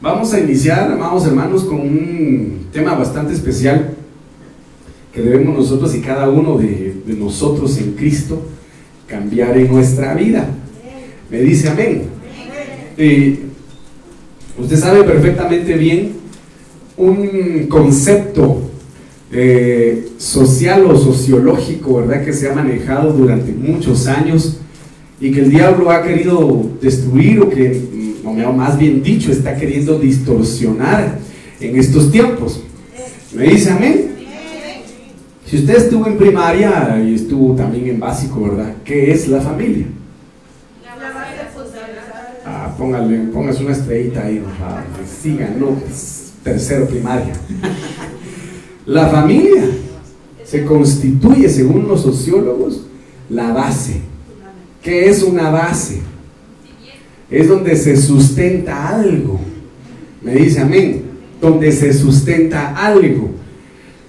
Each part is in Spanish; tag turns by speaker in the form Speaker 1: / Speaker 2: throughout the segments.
Speaker 1: Vamos a iniciar, amados hermanos, con un tema bastante especial que debemos nosotros y cada uno de, nosotros en Cristo cambiar en nuestra vida. Me dice amén. Eh, usted sabe perfectamente bien un concepto eh, social o sociológico, ¿verdad? Que se ha manejado durante muchos años y que el diablo ha querido destruir o que más bien dicho, está queriendo distorsionar en estos tiempos. ¿Me dice amén? Si usted estuvo en primaria y estuvo también en básico, ¿verdad? ¿Qué es la familia? Ah, póngale, póngase una estrellita ahí, ¿verdad? Sigan, no, pues, tercero primaria. la familia se constituye, según los sociólogos, la base. ¿Qué es una base? Es donde se sustenta algo. Me dice amén. Donde se sustenta algo.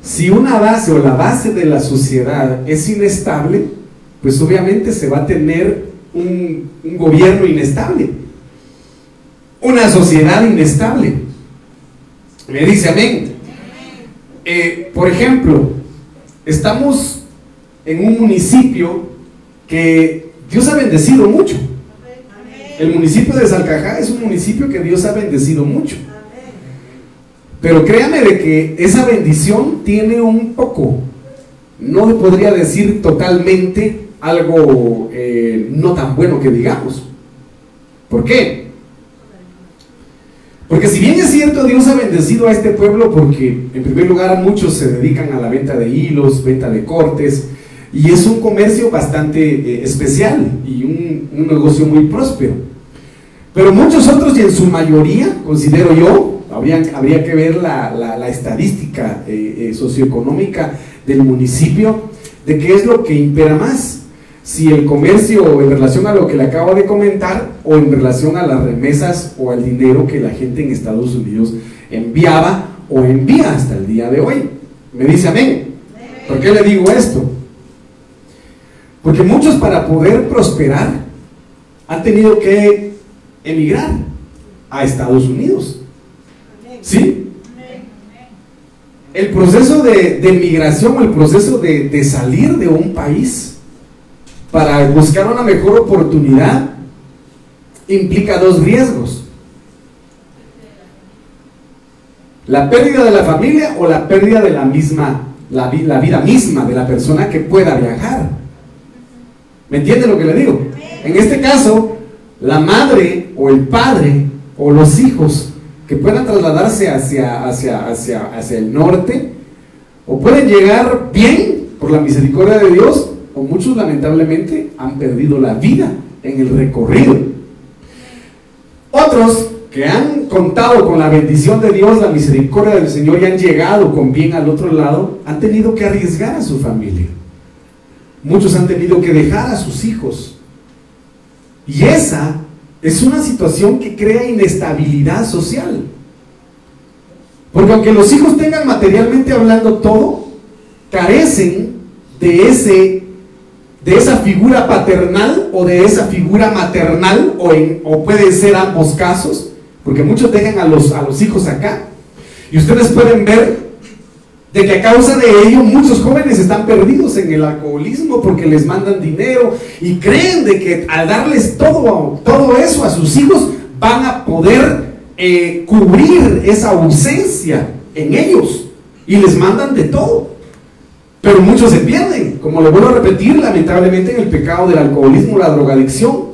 Speaker 1: Si una base o la base de la sociedad es inestable, pues obviamente se va a tener un, gobierno inestable. Una sociedad inestable. Me dice amén. Eh, por ejemplo, estamos en un municipio que Dios ha bendecido mucho. El municipio de Salcajá es un municipio que Dios ha bendecido mucho. Pero créame de que esa bendición tiene un poco, no podría decir totalmente algo eh, no tan bueno que digamos. ¿Por qué? Porque si bien es cierto, Dios ha bendecido a este pueblo porque en primer lugar muchos se dedican a la venta de hilos, venta de cortes, y es un comercio bastante eh, especial y un, negocio muy próspero. Pero muchos otros, y en su mayoría, considero yo, habría, habría que ver la, estadística eh, eh, socioeconómica del municipio, de qué es lo que impera más. Si el comercio en relación a lo que le acabo de comentar, o en relación a las remesas o al dinero que la gente en Estados Unidos enviaba o envía hasta el día de hoy. Me dice amén. ¿Por qué le digo esto? Porque muchos para poder prosperar han tenido que emigrar a Estados Unidos. ¿Sí? El proceso de, migración, el proceso de, de salir de un país para buscar una mejor oportunidad implica dos riesgos. La pérdida de la familia o la pérdida de la misma, la, la, vida misma de la persona que pueda viajar. ¿Me entiende lo que le digo? En este caso, la madre o el padre o los hijos que puedan trasladarse hacia, hacia, hacia, hacia el norte o pueden llegar bien por la misericordia de Dios o muchos lamentablemente han perdido la vida en el recorrido. Otros que han contado con la bendición de Dios, la misericordia del Señor y han llegado con bien al otro lado, han tenido que arriesgar a su familia. Muchos han tenido que dejar a sus hijos y esa es una situación que crea inestabilidad social. Porque aunque los hijos tengan materialmente hablando todo, carecen de ese de esa figura paternal o de esa figura maternal o, en, o pueden ser ambos casos, porque muchos dejan a los, a los hijos acá. Y ustedes pueden ver de que a causa de ello muchos jóvenes están perdidos en el alcoholismo porque les mandan dinero y creen de que al darles todo, todo eso a sus hijos van a poder eh, cubrir esa ausencia en ellos y les mandan de todo. Pero muchos se pierden, como le vuelvo a repetir, lamentablemente en el pecado del alcoholismo, la drogadicción.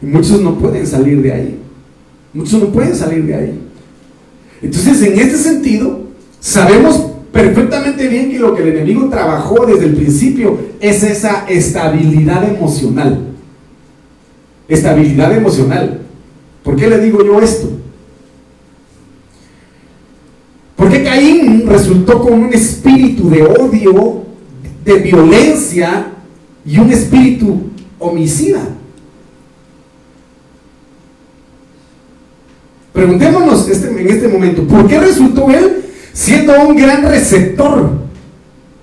Speaker 1: Y muchos no pueden salir de ahí. Muchos no pueden salir de ahí. Entonces, en este sentido, sabemos perfectamente bien que lo que el enemigo trabajó desde el principio es esa estabilidad emocional. Estabilidad emocional. ¿Por qué le digo yo esto? Porque Caín resultó con un espíritu de odio, de violencia y un espíritu homicida. Preguntémonos este, en este momento, ¿por qué resultó él siendo un gran receptor,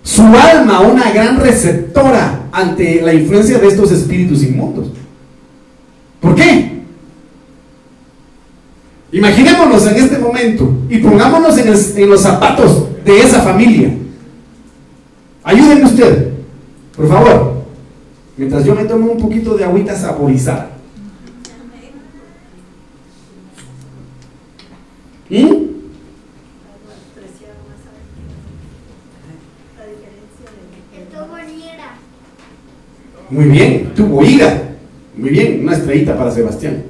Speaker 1: su alma una gran receptora ante la influencia de estos espíritus inmundos. ¿Por qué? Imaginémonos en este momento y pongámonos en, en los zapatos de esa familia. Ayúdenme usted, por favor, mientras yo me tomo un poquito de agüita saborizada. ¿Mm? Muy bien, tuvo ira. Muy bien, una estrellita para Sebastián.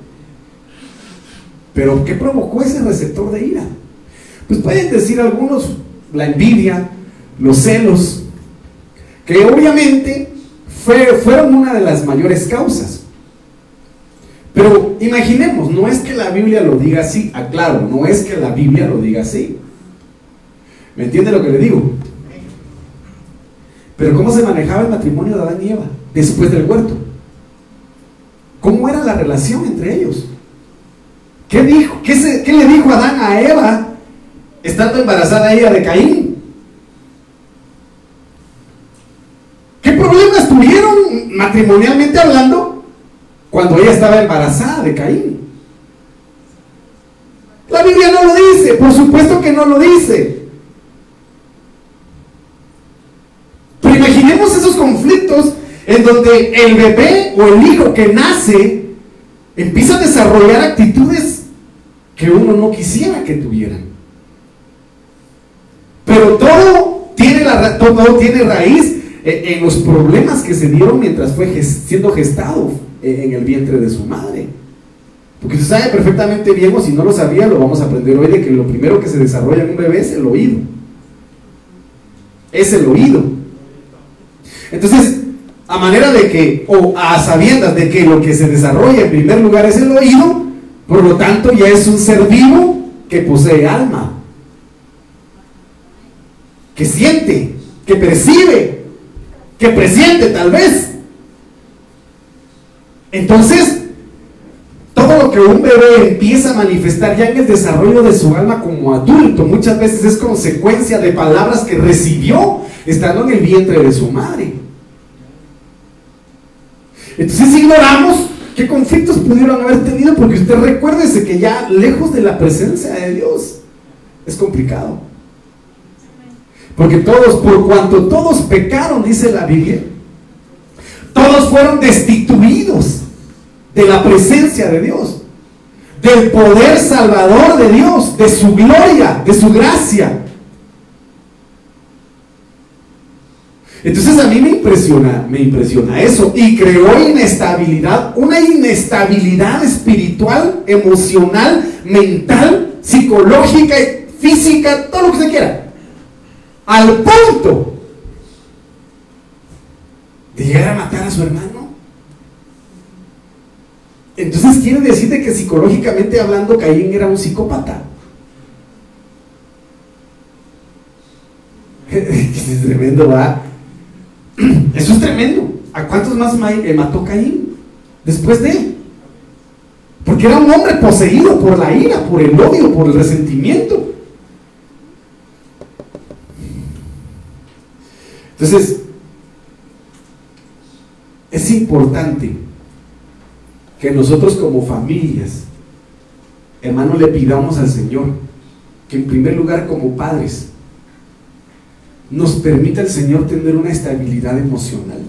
Speaker 1: Pero ¿qué provocó ese receptor de ira? Pues pueden decir algunos la envidia, los celos, que obviamente fueron una de las mayores causas. Pero imaginemos, no es que la Biblia lo diga así, aclaro, no es que la Biblia lo diga así. ¿Me entiende lo que le digo? Pero ¿cómo se manejaba el matrimonio de Adán y Eva después del huerto? ¿Cómo era la relación entre ellos? ¿Qué, dijo, qué, le dijo Adán a Eva estando embarazada ella de Caín? ¿Qué problemas tuvieron matrimonialmente hablando cuando ella estaba embarazada de Caín? La Biblia no lo dice, por supuesto que no lo dice. Pero imaginemos esos conflictos en donde el bebé o el hijo que nace empieza a desarrollar actitudes que uno no quisiera que tuvieran. Pero todo tiene, la, todo tiene raíz en, los problemas que se dieron mientras fue siendo gestado en el vientre de su madre. Porque se sabe perfectamente bien, o si no lo sabía, lo vamos a aprender hoy, de que lo primero que se desarrolla en un bebé es el oído. Es el oído. Entonces, a manera de que, o a sabiendas de que lo que se desarrolla en primer lugar es el oído, por lo tanto ya es un ser vivo que posee alma, que siente, que percibe, que presiente tal vez. Entonces, todo lo que un bebé empieza a manifestar ya en el desarrollo de su alma como adulto, muchas veces es consecuencia de palabras que recibió estando en el vientre de su madre. Entonces ignoramos qué conflictos pudieron haber tenido, porque usted recuérdese que ya lejos de la presencia de Dios es complicado. Porque todos, por cuanto todos pecaron, dice la Biblia, todos fueron destituidos de la presencia de Dios, del poder salvador de Dios, de su gloria, de su gracia. Entonces a mí me impresiona, me impresiona eso y creó inestabilidad, una inestabilidad espiritual, emocional, mental, psicológica, física, todo lo que se quiera. Al punto de llegar a matar a su hermano. Entonces quiere decirte que psicológicamente hablando Caín era un psicópata. es tremendo, va. Eso es tremendo. ¿A cuántos más eh, mató Caín después de él? Porque era un hombre poseído por la ira, por el odio, por el resentimiento. Entonces, es importante que nosotros como familias, hermano, le pidamos al Señor que en primer lugar como padres, nos permita el Señor tener una estabilidad emocional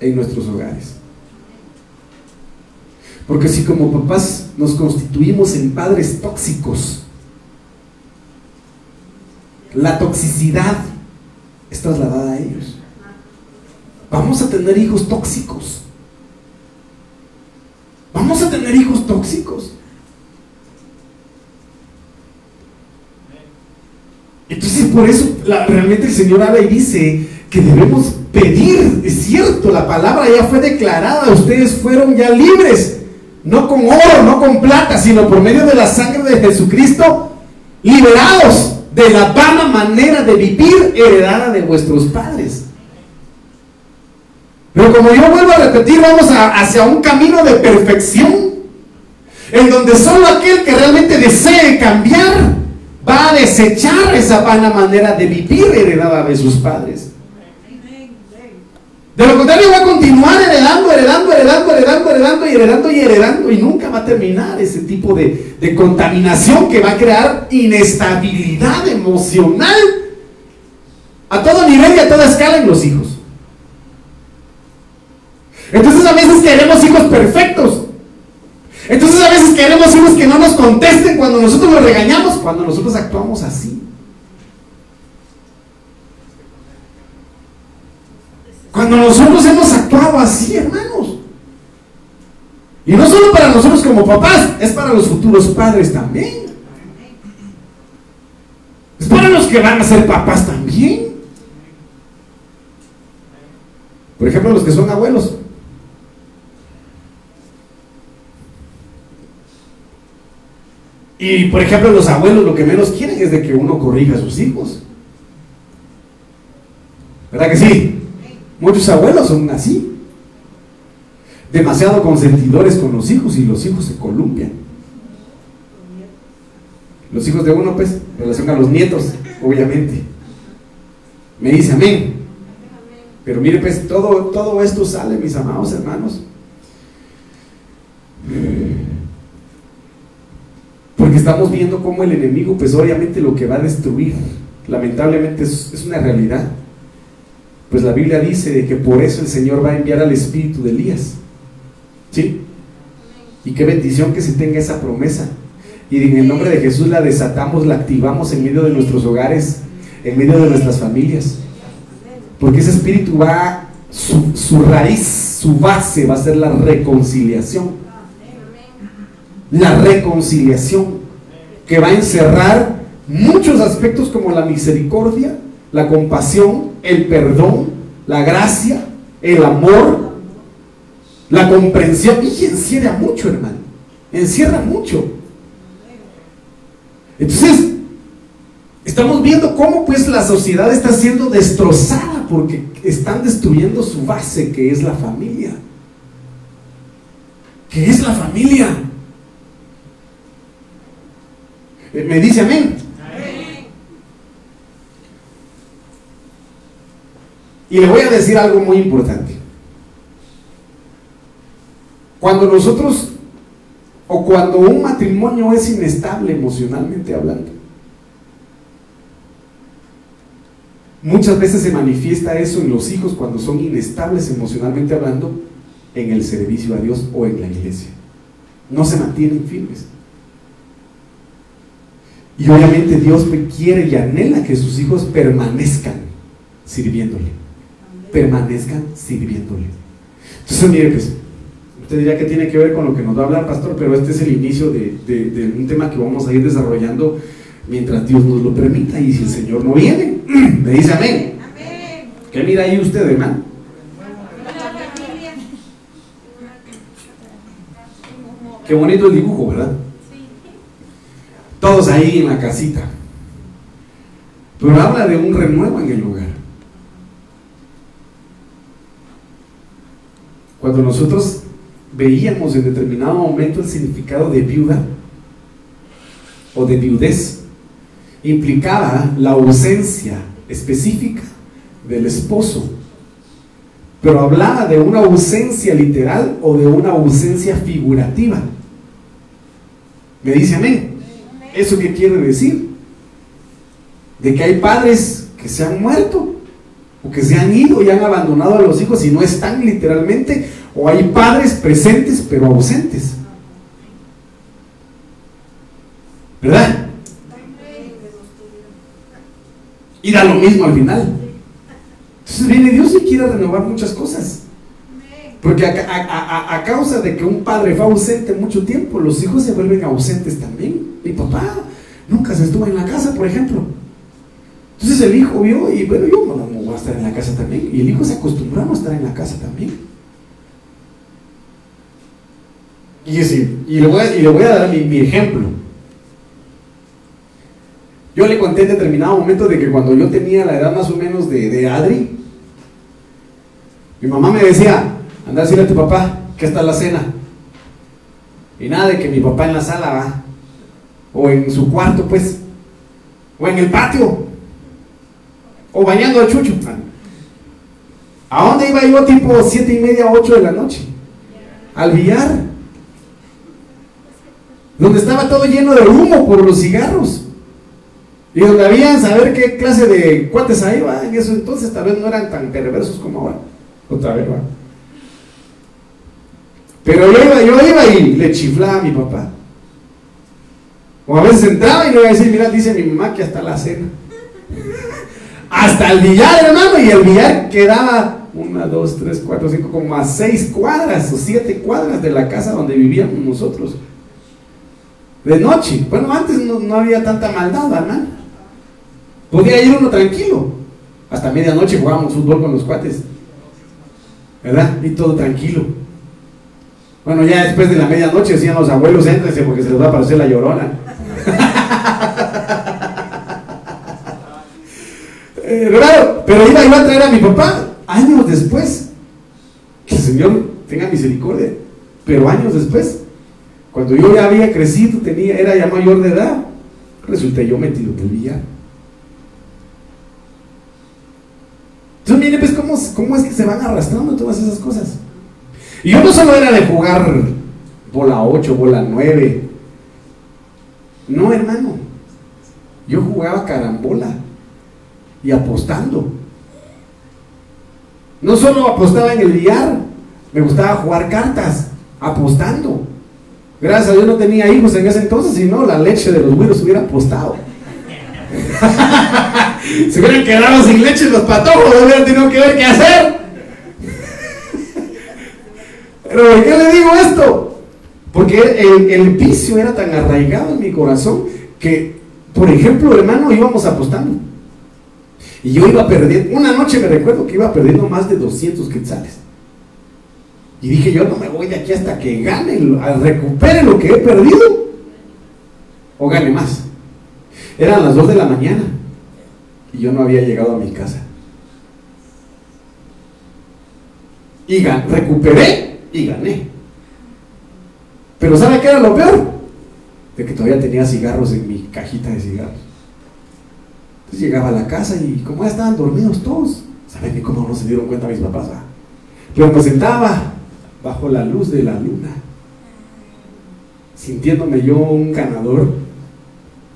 Speaker 1: en nuestros hogares. Porque si como papás nos constituimos en padres tóxicos, la toxicidad es trasladada a ellos. Vamos a tener hijos tóxicos. Vamos a tener hijos tóxicos. Entonces por eso realmente el Señor habla y dice que debemos pedir, es cierto, la palabra ya fue declarada, ustedes fueron ya libres, no con oro, no con plata, sino por medio de la sangre de Jesucristo, liberados de la vana manera de vivir heredada de vuestros padres. Pero como yo vuelvo a repetir, vamos hacia un camino de perfección, en donde solo aquel que realmente desee cambiar va a desechar esa vana manera de vivir heredada de sus padres. De lo contrario va a continuar heredando, heredando, heredando, heredando, heredando y heredando y heredando y nunca va a terminar ese tipo de, de contaminación que va a crear inestabilidad emocional a todo nivel y a toda escala en los hijos. Entonces a veces queremos hijos perfectos. Entonces a veces queremos hijos que no nos contesten cuando nosotros los regañamos, cuando nosotros actuamos así. Cuando nosotros hemos actuado así, hermanos. Y no solo para nosotros como papás, es para los futuros padres también. Es para los que van a ser papás también. Por ejemplo, los que son abuelos. Y por ejemplo, los abuelos lo que menos quieren es de que uno corrija a sus hijos. ¿Verdad que sí? Muchos abuelos son así. Demasiado consentidores con los hijos y los hijos se columpian. Los hijos de uno, pues, en relación a los nietos, obviamente. Me dice amén. Pero mire, pues, todo, todo esto sale, mis amados hermanos. Estamos viendo cómo el enemigo, pues obviamente lo que va a destruir, lamentablemente es, una realidad pues la Biblia dice que por eso el Señor va a enviar al espíritu de Elías. ¿Sí? Y qué bendición que se tenga esa promesa. Y en el nombre de Jesús la desatamos, la activamos en medio de nuestros hogares, en medio de nuestras familias. Porque ese espíritu va, su raíz, su base va a ser la reconciliación. La reconciliación que va a encerrar muchos aspectos como la misericordia, la compasión, el perdón, la gracia, el amor, la comprensión. Y encierra mucho, hermano. Encierra mucho. Entonces, estamos viendo cómo pues la sociedad está siendo destrozada porque están destruyendo su base, que es la familia. Que es la familia. Eh, me dice amén. Y le voy a decir algo muy importante. Cuando nosotros, o cuando un matrimonio es inestable emocionalmente hablando, muchas veces se manifiesta eso en los hijos cuando son inestables emocionalmente hablando en el servicio a Dios o en la iglesia. No se mantienen firmes. Y obviamente Dios quiere y anhela que sus hijos permanezcan sirviéndole permanezcan sirviéndole. Entonces, mire, pues, usted diría que tiene que ver con lo que nos va a hablar, pastor, pero este es el inicio de, un tema que vamos a ir desarrollando mientras Dios nos lo permita y si el Señor no viene, me dice amén. ¿Qué mira ahí usted, hermano? Qué bonito el dibujo, ¿verdad? Todos ahí en la casita. Pero habla de un renuevo en el lugar. Cuando nosotros veíamos en determinado momento el significado de viuda o de viudez, implicaba la ausencia específica del esposo, pero hablaba de una ausencia literal o de una ausencia figurativa. Me dice amén. ¿Eso qué quiere decir? De que hay padres que se han muerto o que se han ido y han abandonado a los hijos y no están literalmente, o hay padres presentes pero ausentes. ¿Verdad? Y da lo mismo al final. Entonces viene Dios y quiere renovar muchas cosas. Porque a, causa de que un padre fue ausente mucho tiempo, los hijos se vuelven ausentes también. Mi papá nunca se estuvo en la casa, por ejemplo. Entonces el hijo vio y bueno, yo no, voy a estar en la casa también. Y el hijo se acostumbró a no estar en la casa también. Y, y, le, voy a, le dar mi, ejemplo. Yo le conté en determinado momento de que cuando yo tenía la edad más o menos de, de Adri, mi mamá me decía, anda a decirle a tu papá que está la cena. Y nada de que mi papá en la sala va, o en su cuarto pues, o en el patio, o bañando a Chucho. ¿A dónde iba yo tipo siete y media, ocho de la noche? Al billar. Donde estaba todo lleno de humo por los cigarros. Y donde había saber qué clase de cuates ahí va. En eso entonces tal vez no eran tan perversos como ahora. Otra vez va. Pero yo iba, yo iba y le chiflaba a mi papá. O a veces entraba y le iba a decir, mira, dice mi mamá que hasta la cena. hasta el billar, hermano, y el billar quedaba una, dos, tres, cuatro, cinco, como a seis cuadras o siete cuadras de la casa donde vivíamos nosotros. De noche. Bueno, antes no, había tanta maldad, ¿verdad? Podía ir uno tranquilo. Hasta medianoche jugábamos fútbol con los cuates. ¿Verdad? Y todo tranquilo. Bueno, ya después de la medianoche decían los abuelos, éntrense porque se les va a aparecer la llorona. Eh, pero iba, a traer a mi papá años después. Que el Señor tenga misericordia. Pero años después, cuando yo ya había crecido, tenía, era ya mayor de edad, resulté yo metido en el billar. Entonces, mire, pues, ¿cómo, ¿cómo es que se van arrastrando todas esas cosas? Y yo no solo era de jugar bola 8, bola 9. No, hermano. Yo jugaba carambola y apostando. No solo apostaba en el billar, me gustaba jugar cartas, apostando. Gracias a Dios no tenía hijos en ese entonces, si no, la leche de los güiros hubiera apostado. Se hubieran quedado sin leche los patojos, hubieran tenido que ver qué hacer. Pero ¿por qué le digo esto? Porque el, el vicio era tan arraigado en mi corazón que, por ejemplo, hermano, íbamos apostando. Y yo iba perdiendo, una noche me recuerdo que iba perdiendo más de 200 quetzales. Y dije, yo no me voy de aquí hasta que gane, recupere lo que he perdido. O gane más. Eran las 2 de la mañana. Y yo no había llegado a mi casa. Y recuperé y gané. Pero ¿sabe qué era lo peor? De que todavía tenía cigarros en mi cajita de cigarros. Entonces llegaba a la casa y como ya estaban dormidos todos, ¿saben ni cómo no se dieron cuenta mis papás? Pero me sentaba bajo la luz de la luna, sintiéndome yo un ganador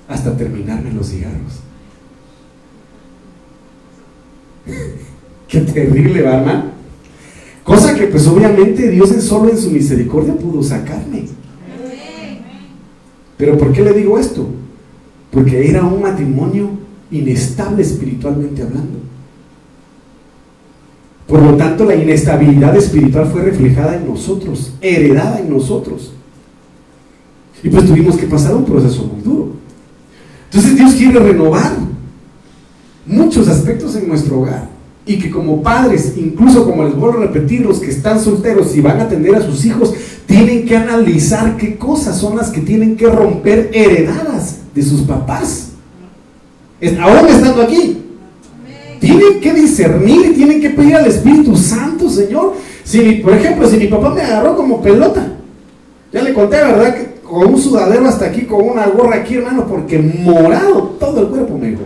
Speaker 1: hasta terminarme los cigarros. Qué terrible, ¿verdad, Cosa que pues obviamente Dios en solo en su misericordia pudo sacarme. Pero ¿por qué le digo esto? Porque era un matrimonio inestable espiritualmente hablando. Por lo tanto, la inestabilidad espiritual fue reflejada en nosotros, heredada en nosotros. Y pues tuvimos que pasar un proceso muy duro. Entonces Dios quiere renovar muchos aspectos en nuestro hogar y que como padres, incluso como les vuelvo a repetir, los que están solteros y van a atender a sus hijos, tienen que analizar qué cosas son las que tienen que romper heredadas de sus papás. Aún estando aquí. Tienen que discernir y tienen que pedir al Espíritu Santo, Señor. Si, por ejemplo, si mi papá me agarró como pelota, ya le conté, ¿verdad? Que con un sudadero hasta aquí, con una gorra aquí, hermano, porque morado todo el cuerpo me dijo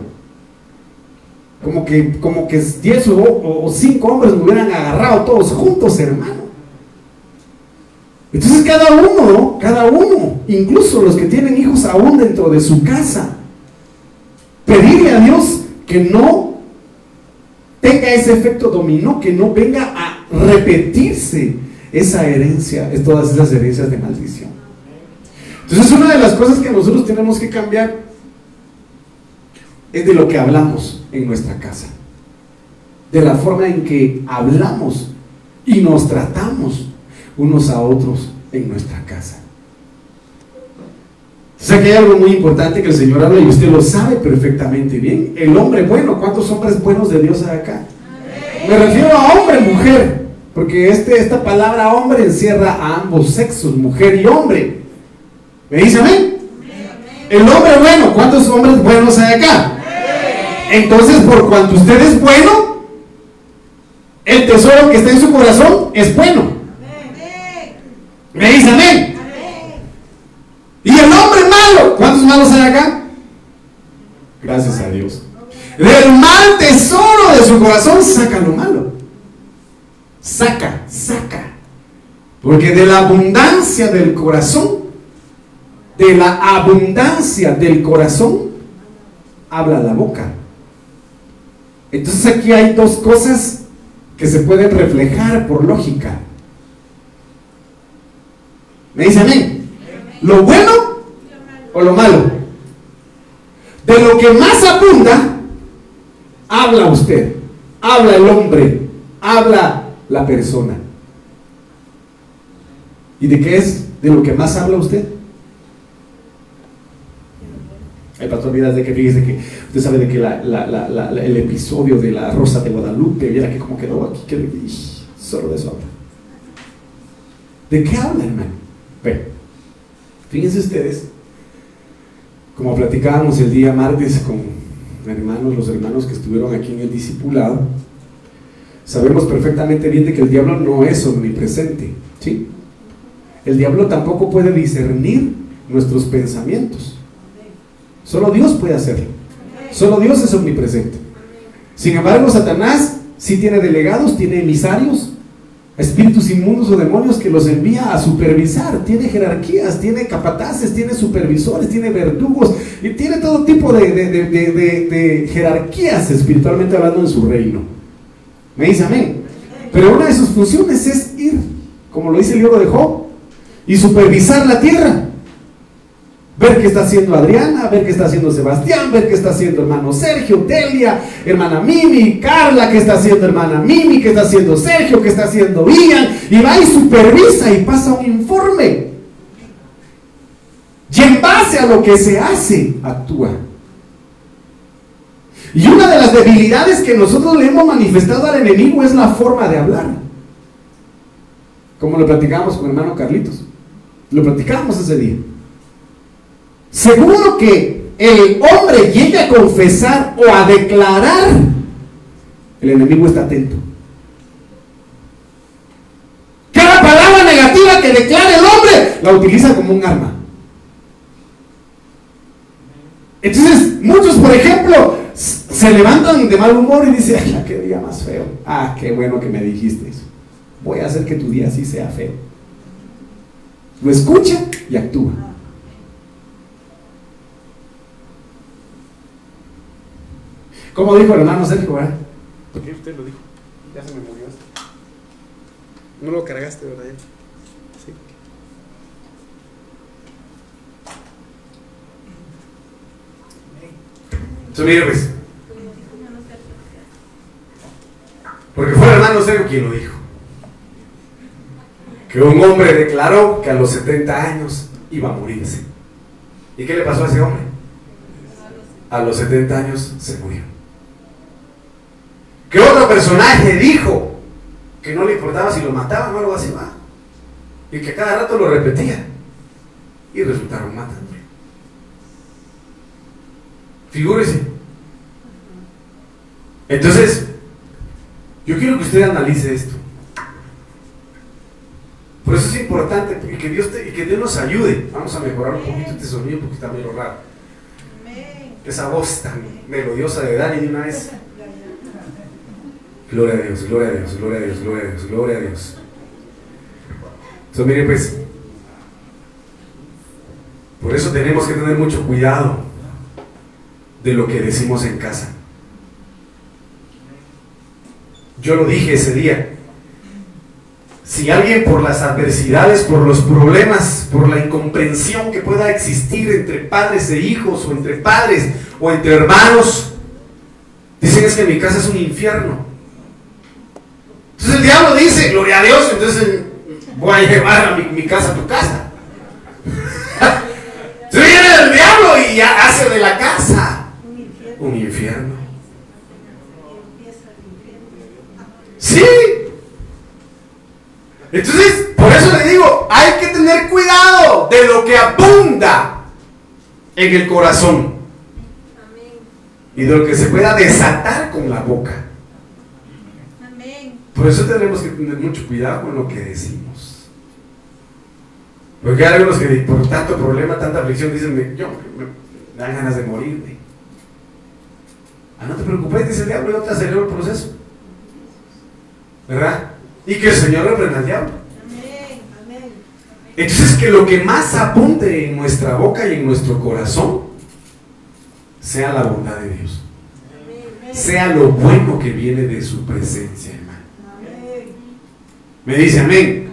Speaker 1: como que, como que 10 o 5 hombres me hubieran agarrado todos juntos, hermano. Entonces cada uno, cada uno, incluso los que tienen hijos aún dentro de su casa, pedirle a Dios que no tenga ese efecto dominó, que no venga a repetirse esa herencia, todas esas herencias de maldición. Entonces una de las cosas que nosotros tenemos que cambiar es de lo que hablamos en nuestra casa, de la forma en que hablamos y nos tratamos unos a otros en nuestra casa. O sea que hay algo muy importante que el Señor habla y usted lo sabe perfectamente bien. El hombre bueno, ¿cuántos hombres buenos de Dios hay acá? Me refiero a hombre, mujer, porque este, esta palabra hombre encierra a ambos sexos, mujer y hombre. ¿Me dice amén? El hombre bueno, ¿cuántos hombres buenos hay acá? Entonces, por cuanto usted es bueno, el tesoro que está en su corazón es bueno. Me dice amén. Y el hombre malo, ¿cuántos malos hay acá? Gracias a Dios. Del mal tesoro de su corazón saca lo malo. saca, saca. Porque de la abundancia del corazón, de la abundancia del corazón, habla la boca. Entonces aquí hay dos cosas que se pueden reflejar por lógica. ¿Me dice amén? ¿Lo bueno o lo malo? De lo que más abunda, habla usted, habla el hombre, habla la persona. ¿Y de qué es? De lo que más habla usted. El pastor Vidas de que fíjese que usted sabe de que el episodio de la Rosa de Guadalupe, viera que como quedó aquí, que solo de eso habla. ¿De qué habla, hermano? Ve, fíjense ustedes, como platicábamos el día martes con hermanos, los hermanos que estuvieron aquí en el discipulado, sabemos perfectamente bien de que el diablo no es omnipresente, ¿sí? El diablo tampoco puede discernir nuestros pensamientos. Solo Dios puede hacerlo. Solo Dios es omnipresente. Sin embargo, Satanás sí tiene delegados, tiene emisarios, espíritus inmundos o demonios que los envía a supervisar. Tiene jerarquías, tiene capataces, tiene supervisores, tiene verdugos y tiene todo tipo de, de jerarquías espiritualmente hablando en su reino. Me dice amén. Pero una de sus funciones es ir, como lo dice el libro de Job, y supervisar la tierra ver qué está haciendo Adriana, ver qué está haciendo Sebastián, ver qué está haciendo hermano Sergio, Delia, hermana Mimi, Carla, qué está haciendo hermana Mimi, qué está haciendo Sergio, qué está haciendo Ian, y va y supervisa y pasa un informe. Y en base a lo que se hace, actúa. Y una de las debilidades que nosotros le hemos manifestado al enemigo es la forma de hablar. Como lo platicamos con hermano Carlitos. Lo platicamos ese día. Seguro que el hombre llegue a confesar o a declarar, el enemigo está atento. Cada palabra negativa que declare el hombre la utiliza como un arma. Entonces, muchos, por ejemplo, se levantan de mal humor y dicen, ay, qué día más feo. Ah, qué bueno que me dijiste eso. Voy a hacer que tu día sí sea feo. Lo escucha y actúa. ¿Cómo dijo el hermano Sergio? ¿verdad? ¿Por qué usted lo dijo? Ya se me murió esto. No lo cargaste, ¿verdad? Sí. Entonces, Porque fue el hermano Sergio quien lo dijo. Que un hombre declaró que a los 70 años iba a morirse. ¿Y qué le pasó a ese hombre? A los 70 años se murió que otro personaje dijo que no le importaba si lo mataban o algo así, va. Y que cada rato lo repetía. Y resultaron matándolo. Figúrese. Entonces, yo quiero que usted analice esto. Por eso es importante y que Dios, que Dios nos ayude. Vamos a mejorar un poquito este sonido porque está medio raro. Esa voz tan melodiosa de Dani de una vez. Gloria a Dios, gloria a Dios, gloria a Dios, gloria a Dios, gloria a Dios. Entonces, mire pues, por eso tenemos que tener mucho cuidado de lo que decimos en casa. Yo lo dije ese día. Si alguien por las adversidades, por los problemas, por la incomprensión que pueda existir entre padres e hijos, o entre padres, o entre hermanos, dicen es que mi casa es un infierno. Entonces el diablo dice, gloria a Dios, entonces voy a llevar a mi, casa a tu casa. Entonces viene el diablo y hace de la casa un infierno. Sí. Entonces, por eso le digo, hay que tener cuidado de lo que abunda en el corazón. Y de lo que se pueda desatar con la boca. Por eso tenemos que tener mucho cuidado con lo que decimos. Porque hay algunos que por tanto problema, tanta aflicción, dicen, yo me, dan ganas de morirme. Ah, no te preocupes, dice el diablo, yo te acelero el proceso. ¿Verdad? Y que el Señor reprenda al diablo. Entonces que lo que más apunte en nuestra boca y en nuestro corazón sea la bondad de Dios. Sea lo bueno que viene de su presencia. Me dice amén.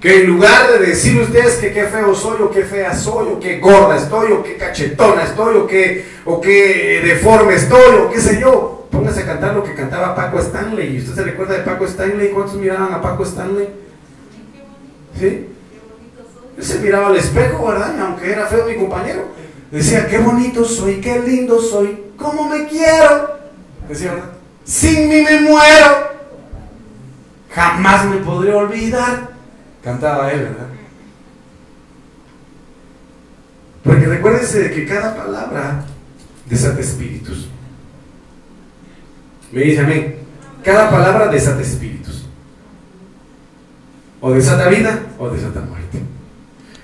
Speaker 1: Que en lugar de decir ustedes que qué feo soy, o qué fea soy, o qué gorda estoy, o qué cachetona estoy, o qué, o qué deforme estoy, o qué sé yo, póngase a cantar lo que cantaba Paco Stanley. ¿Y usted se recuerda de Paco Stanley? ¿Cuántos miraban a Paco Stanley? ¿Sí? Él se miraba al espejo, ¿verdad? Y aunque era feo mi compañero, decía, qué bonito soy, qué lindo soy, cómo me quiero. Decía, ¿verdad? Sin mí me muero. Jamás me podré olvidar. Cantaba él, ¿verdad? Porque recuérdense de que cada palabra desata espíritus. Me dice amén. Cada palabra desata espíritus. O desata vida o desata muerte.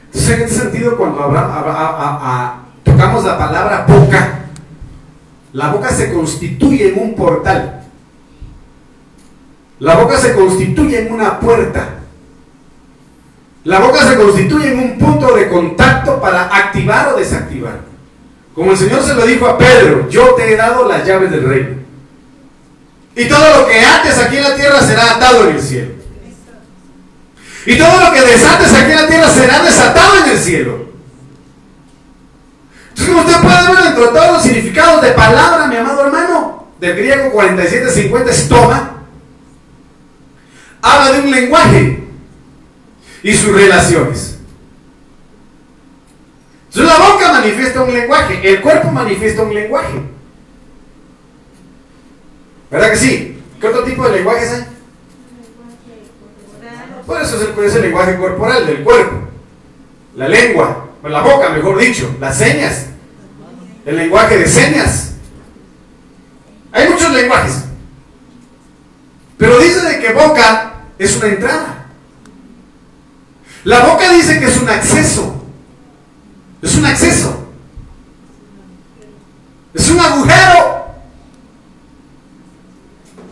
Speaker 1: Entonces, en sentido, cuando tocamos la palabra boca, la boca se constituye en un portal. La boca se constituye en una puerta. La boca se constituye en un punto de contacto para activar o desactivar. Como el Señor se lo dijo a Pedro, yo te he dado las llaves del reino. Y todo lo que ates aquí en la tierra será atado en el cielo. Y todo lo que desates aquí en la tierra será desatado en el cielo. Entonces, como usted puede ver dentro de todos los significados de palabra, mi amado hermano, del griego 4750 es toma, habla de un lenguaje y sus relaciones. Entonces la boca manifiesta un lenguaje, el cuerpo manifiesta un lenguaje. ¿Verdad que sí? ¿Qué otro tipo de lenguajes hay? Por eso es el, lenguaje corporal del cuerpo. La lengua, la boca, mejor dicho, las señas, el lenguaje de señas. Hay muchos lenguajes. Pero dice de que boca es una entrada. La boca dice que es un acceso. Es un acceso. Es un agujero.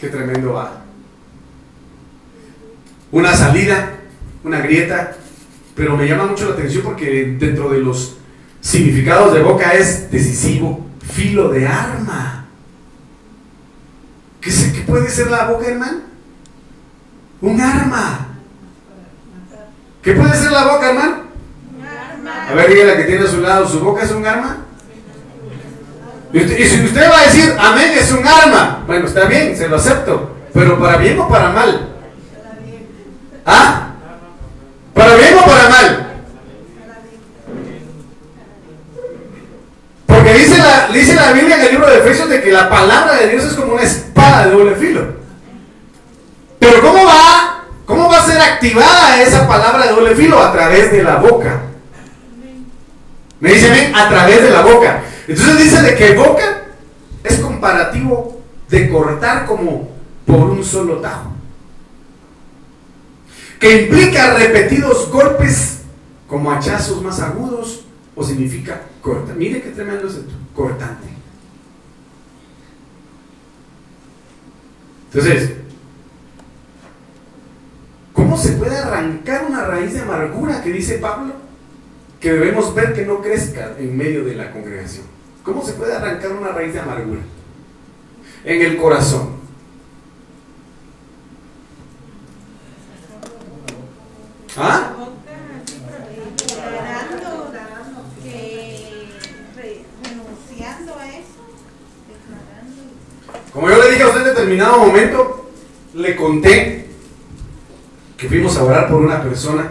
Speaker 1: Qué tremendo va una salida, una grieta, pero me llama mucho la atención porque dentro de los significados de boca es decisivo, filo de arma. ¿Qué, puede ser la boca, hermano? Un arma. ¿Qué puede ser la boca, hermano? A ver, dígale que tiene a su lado, ¿su boca es un arma? Y, y si usted va a decir, amén, es un arma, bueno, está bien, se lo acepto, pero para bien o para mal. ¿Ah? ¿Para bien o para mal? Porque dice la, dice la Biblia en el libro de Efesios de que la palabra de Dios es como una espada de doble filo. Pero ¿cómo va? ¿Cómo va a ser activada esa palabra de doble filo? A través de la boca. Me dice a través de la boca. Entonces dice de que boca es comparativo de cortar como por un solo tajo que implica repetidos golpes como hachazos más agudos o significa corta. Mire qué tremendo es esto, cortante. Entonces, ¿cómo se puede arrancar una raíz de amargura que dice Pablo? Que debemos ver que no crezca en medio de la congregación. ¿Cómo se puede arrancar una raíz de amargura? En el corazón. ¿Ah? Como yo le dije a usted en determinado momento, le conté que fuimos a orar por una persona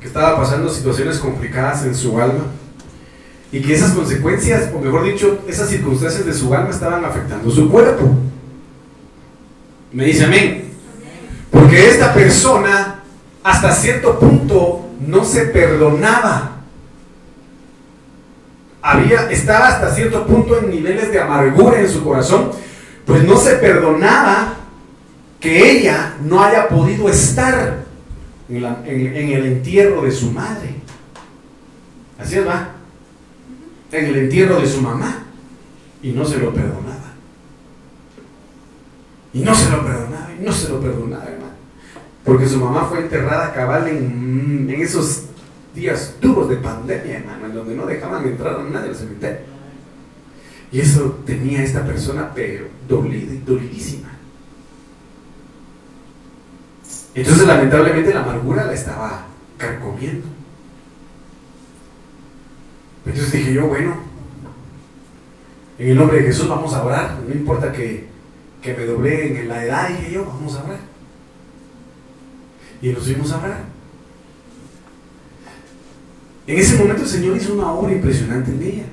Speaker 1: que estaba pasando situaciones complicadas en su alma y que esas consecuencias, o mejor dicho, esas circunstancias de su alma estaban afectando su cuerpo. Me dice amén. Porque esta persona hasta cierto punto no se perdonaba. Había, estaba hasta cierto punto en niveles de amargura en su corazón, pues no se perdonaba que ella no haya podido estar en, el entierro de su madre. Así es, va. En el entierro de su mamá. Y no se lo perdonaba. Y no se lo perdonaba, y no se lo perdonaba, hermano. Porque su mamá fue enterrada cabal en, en esos días duros de pandemia, hermano, en donde no dejaban entrar a nadie al cementerio. Y eso tenía esta persona, pero dolidísima. Entonces, lamentablemente, la amargura la estaba carcomiendo. Entonces dije yo, bueno, en el nombre de Jesús vamos a orar. No importa que, que me doble en la edad, dije yo, vamos a orar. Y nos fuimos a orar. En ese momento el Señor hizo una obra impresionante en ella.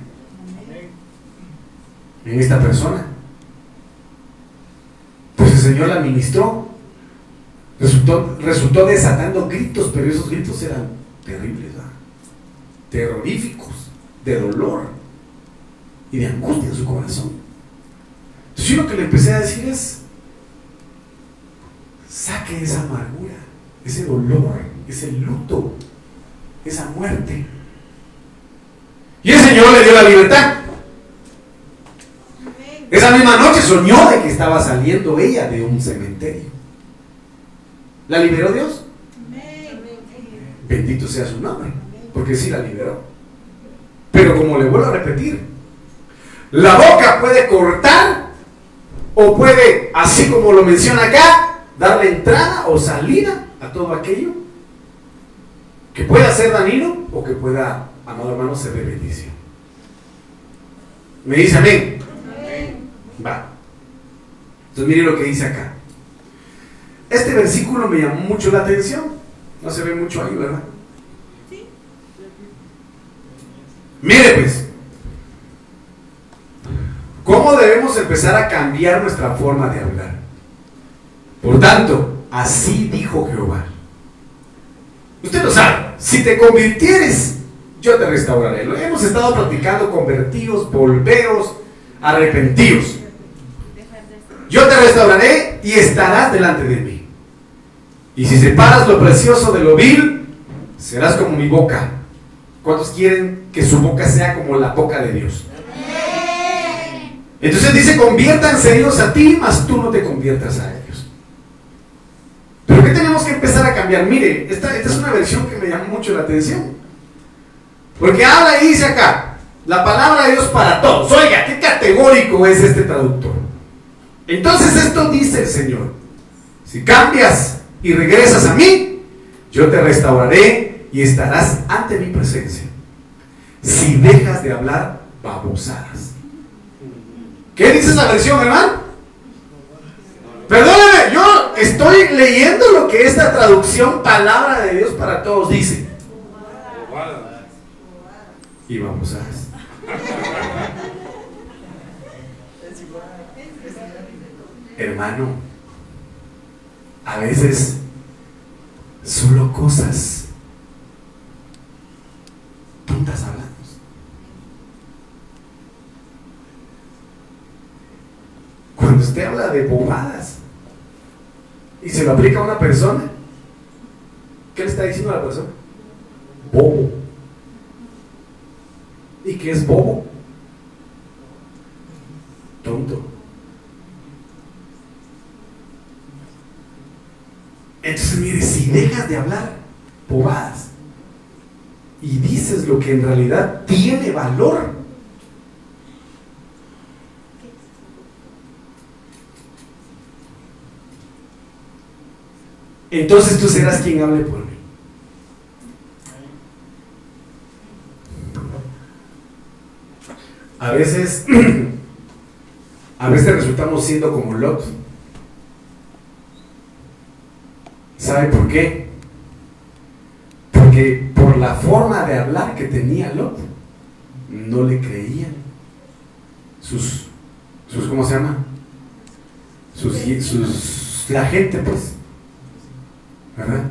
Speaker 1: En esta persona. Pues el Señor la ministró. Resultó, resultó desatando gritos, pero esos gritos eran terribles, ¿verdad? terroríficos, de dolor y de angustia en su corazón. Entonces yo lo que le empecé a decir es, saque esa amargura, ese dolor, ese luto, esa muerte. Y el Señor le dio la libertad. Esa misma noche soñó de que estaba saliendo ella de un cementerio. ¿La liberó Dios? Bendito sea su nombre, porque sí la liberó. Pero como le vuelvo a repetir, la boca puede cortar o puede, así como lo menciona acá, darle entrada o salida a todo aquello que pueda ser dañino o que pueda, amado hermano, ser de bendición. Me dice amén. Va. Entonces mire lo que dice acá. Este versículo me llamó mucho la atención. No se ve mucho ahí, ¿verdad? Sí. Mire pues. ¿Cómo debemos empezar a cambiar nuestra forma de hablar? Por tanto, así dijo Jehová. Usted lo sabe. Si te convirtieres, yo te restauraré. Lo hemos estado practicando convertidos, volveos, arrepentidos. Yo te restauraré y estarás delante de mí. Y si separas lo precioso de lo vil, serás como mi boca. ¿Cuántos quieren que su boca sea como la boca de Dios? Entonces dice, conviértanse ellos a ti, mas tú no te conviertas a ellos. Pero ¿qué tenemos que empezar a cambiar? Mire, esta, esta es una versión que me llama mucho la atención. Porque habla y dice acá, la palabra de Dios para todos. Oiga, qué categórico es este traductor. Entonces esto dice el Señor. Si cambias y regresas a mí, yo te restauraré y estarás ante mi presencia. Si dejas de hablar babosadas. ¿Qué dice esa versión, hermano? Perdóneme, yo estoy leyendo lo que esta traducción, palabra de Dios para todos, dice. Y babosadas. Hermano, a veces solo cosas tontas hablamos. Cuando usted habla de bobadas y se lo aplica a una persona, ¿qué le está diciendo a la persona? Bobo. ¿Y qué es bobo? Tonto. Entonces, mire, si dejas de hablar bobadas y dices lo que en realidad tiene valor, entonces tú serás quien hable por mí. A veces, a veces resultamos siendo como Lot. ¿Sabe por qué? Porque por la forma de hablar que tenía Lot, no le creían. Sus, sus ¿cómo se llama? Sus, sus, la gente, pues. ¿Verdad?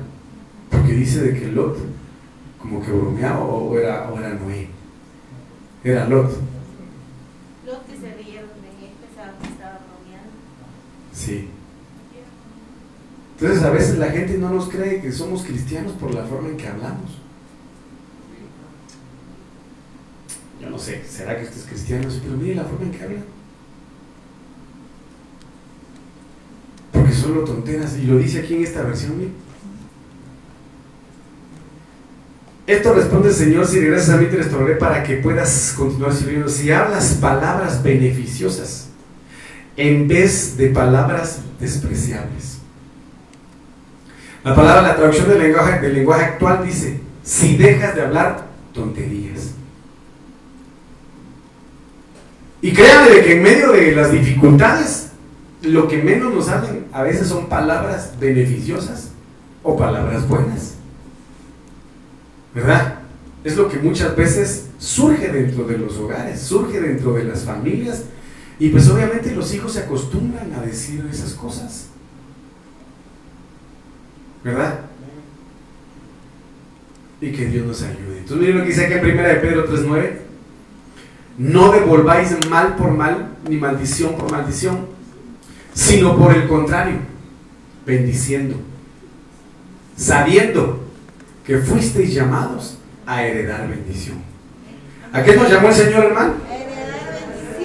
Speaker 1: Porque dice de que Lot, como que bromeaba, o era, o era Noé. Era Lot.
Speaker 2: Lot que se rieron de él, pensaba que estaba bromeando.
Speaker 1: Sí. Entonces a veces la gente no nos cree que somos cristianos por la forma en que hablamos. Yo no sé, ¿será que estos cristianos? Pero mire la forma en que hablan. Porque solo tonteras. Y lo dice aquí en esta versión, mire. Esto responde el Señor, si regresas a mí te restauraré para que puedas continuar sirviendo. Si hablas palabras beneficiosas en vez de palabras despreciables. La palabra, la traducción del lenguaje, del lenguaje actual dice, si dejas de hablar tonterías. Y créanme que en medio de las dificultades, lo que menos nos salen a veces son palabras beneficiosas o palabras buenas. ¿Verdad? Es lo que muchas veces surge dentro de los hogares, surge dentro de las familias. Y pues obviamente los hijos se acostumbran a decir esas cosas. ¿Verdad? Y que Dios nos ayude. Entonces miren lo que dice aquí en 1 de Pedro 3.9. No devolváis mal por mal, ni maldición por maldición, sino por el contrario, bendiciendo, sabiendo que fuisteis llamados a heredar bendición. ¿A qué nos llamó el Señor, hermano?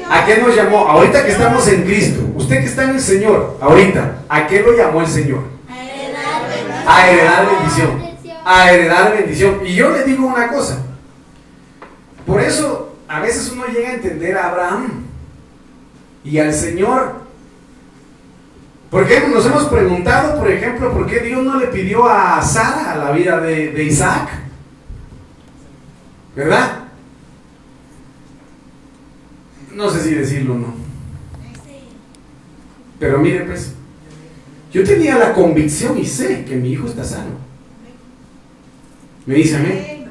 Speaker 1: ¿A qué nos llamó? Ahorita que estamos en Cristo, usted que está en el Señor, ahorita, ¿a qué lo llamó el Señor? A heredar bendición. A heredar bendición. Y yo le digo una cosa. Por eso a veces uno llega a entender a Abraham y al Señor. Porque nos hemos preguntado, por ejemplo, por qué Dios no le pidió a Sara la vida de, de Isaac. ¿Verdad? No sé si decirlo o no. Pero mire pues, yo tenía la convicción y sé que mi hijo está sano. ¿Me dice amén?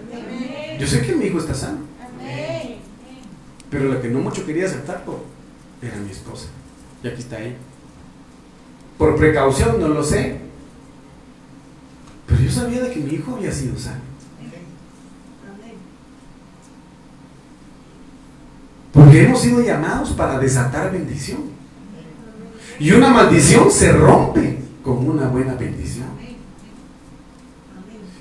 Speaker 1: Yo sé que mi hijo está sano. Pero la que no mucho quería aceptarlo era mi esposa. Y aquí está ella. Por precaución, no lo sé. Pero yo sabía de que mi hijo había sido sano. Porque hemos sido llamados para desatar bendición. Y una maldición se rompe con una buena bendición.